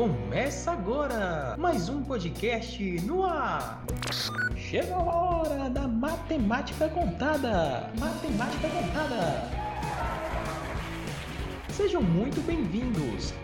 Começa agora mais um podcast no ar. Chega a hora da matemática contada. Matemática contada. Sejam muito bem-vindos.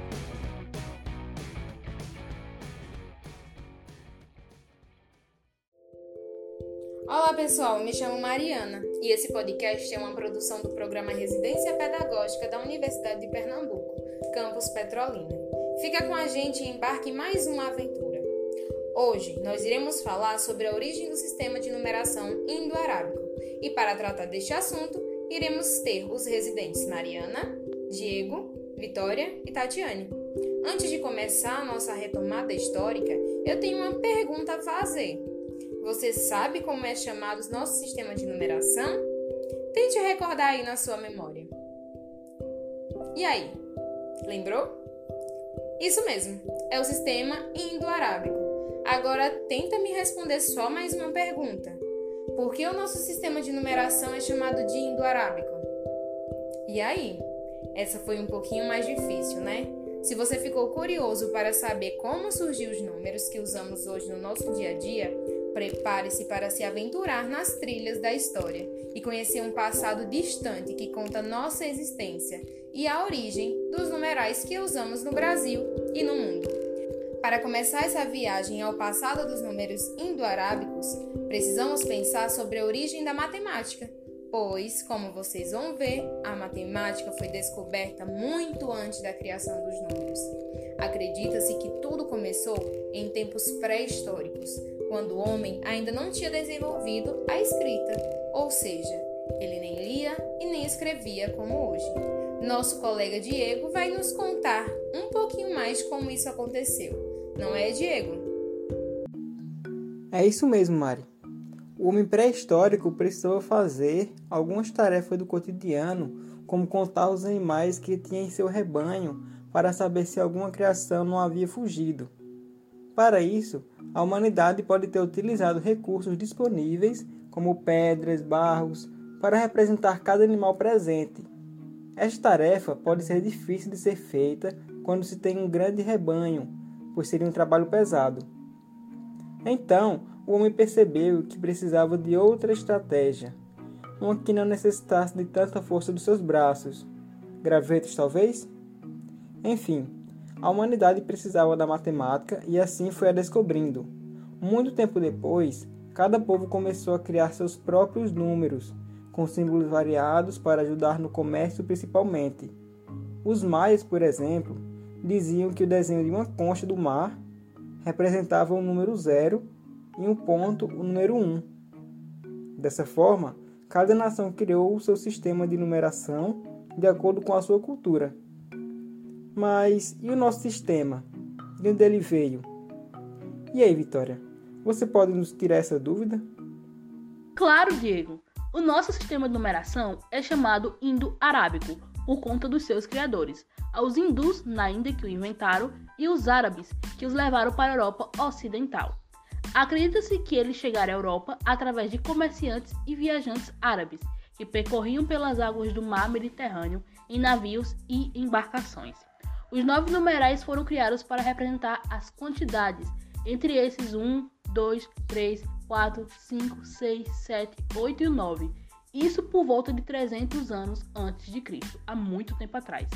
Olá pessoal, me chamo Mariana e esse podcast é uma produção do programa Residência Pedagógica da Universidade de Pernambuco, campus Petrolina. Fica com a gente e embarque em mais uma aventura. Hoje nós iremos falar sobre a origem do sistema de numeração indo-arábico e para tratar deste assunto iremos ter os residentes Mariana, Diego, Vitória e Tatiane. Antes de começar a nossa retomada histórica, eu tenho uma pergunta a fazer. Você sabe como é chamado nosso sistema de numeração? Tente recordar aí na sua memória. E aí? Lembrou? Isso mesmo, é o sistema indo-arábico. Agora tenta me responder só mais uma pergunta. Por que o nosso sistema de numeração é chamado de indo-arábico? E aí? Essa foi um pouquinho mais difícil, né? Se você ficou curioso para saber como surgiu os números que usamos hoje no nosso dia a dia, Prepare-se para se aventurar nas trilhas da história e conhecer um passado distante que conta nossa existência e a origem dos numerais que usamos no Brasil e no mundo. Para começar essa viagem ao passado dos números indo-arábicos, precisamos pensar sobre a origem da matemática, pois, como vocês vão ver, a matemática foi descoberta muito antes da criação dos números. Acredita-se que tudo começou em tempos pré-históricos, quando o homem ainda não tinha desenvolvido a escrita, ou seja, ele nem lia e nem escrevia como hoje. Nosso colega Diego vai nos contar um pouquinho mais como isso aconteceu. Não é, Diego? É isso mesmo, Mari. O homem pré-histórico precisava fazer algumas tarefas do cotidiano, como contar os animais que tinha em seu rebanho, para saber se alguma criação não havia fugido. Para isso, a humanidade pode ter utilizado recursos disponíveis, como pedras, barros, para representar cada animal presente. Esta tarefa pode ser difícil de ser feita quando se tem um grande rebanho, pois seria um trabalho pesado. Então, o homem percebeu que precisava de outra estratégia, uma que não necessitasse de tanta força dos seus braços. Gravetos, talvez? Enfim, a humanidade precisava da matemática e assim foi a descobrindo. Muito tempo depois, cada povo começou a criar seus próprios números, com símbolos variados para ajudar no comércio principalmente. Os maias, por exemplo, diziam que o desenho de uma concha do mar representava o número zero e um ponto o número um. Dessa forma, cada nação criou o seu sistema de numeração de acordo com a sua cultura. Mas e o nosso sistema? De onde ele veio? E aí, Vitória? Você pode nos tirar essa dúvida? Claro, Diego. O nosso sistema de numeração é chamado Indo-Arábico, por conta dos seus criadores, aos hindus na Índia que o inventaram e os árabes que os levaram para a Europa Ocidental. Acredita-se que eles chegaram à Europa através de comerciantes e viajantes árabes que percorriam pelas águas do mar Mediterrâneo em navios e embarcações. Os nove numerais foram criados para representar as quantidades, entre esses 1, 2, 3, 4, 5, 6, 7, 8 e 9. Isso por volta de 300 anos antes de Cristo, há muito tempo atrás.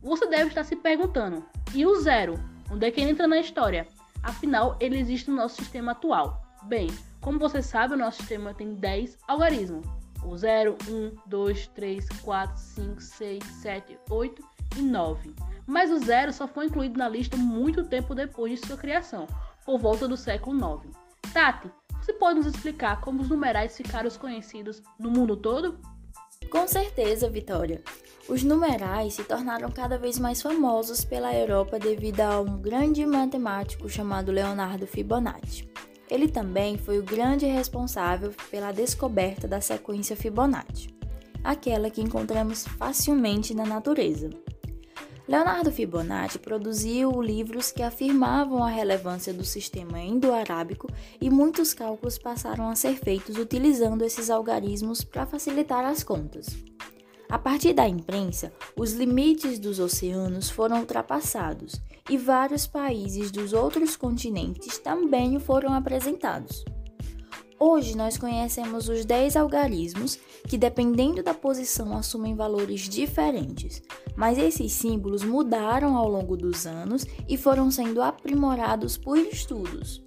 Você deve estar se perguntando: e o zero? Onde é que ele entra na história? Afinal, ele existe no nosso sistema atual. Bem, como você sabe, o nosso sistema tem 10 algarismos: o 0, 1, 2, 3, 4, 5, 6, 7, 8 e 9 mas o zero só foi incluído na lista muito tempo depois de sua criação, por volta do século IX. Tati, você pode nos explicar como os numerais ficaram conhecidos no mundo todo? Com certeza, Vitória. Os numerais se tornaram cada vez mais famosos pela Europa devido a um grande matemático chamado Leonardo Fibonacci. Ele também foi o grande responsável pela descoberta da sequência Fibonacci, aquela que encontramos facilmente na natureza. Leonardo Fibonacci produziu livros que afirmavam a relevância do sistema indo-arábico e muitos cálculos passaram a ser feitos utilizando esses algarismos para facilitar as contas. A partir da imprensa, os limites dos oceanos foram ultrapassados e vários países dos outros continentes também foram apresentados. Hoje nós conhecemos os 10 algarismos que, dependendo da posição, assumem valores diferentes, mas esses símbolos mudaram ao longo dos anos e foram sendo aprimorados por estudos.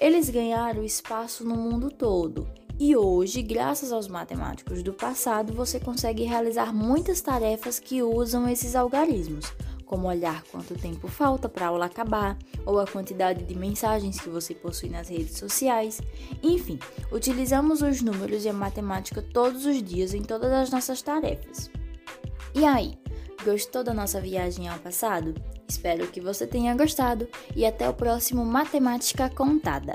Eles ganharam espaço no mundo todo e hoje, graças aos matemáticos do passado, você consegue realizar muitas tarefas que usam esses algarismos, como olhar quanto tempo falta para a aula acabar, ou a quantidade de mensagens que você possui nas redes sociais. Enfim, utilizamos os números e a matemática todos os dias em todas as nossas tarefas. E aí, gostou da nossa viagem ao passado? Espero que você tenha gostado e até o próximo Matemática Contada.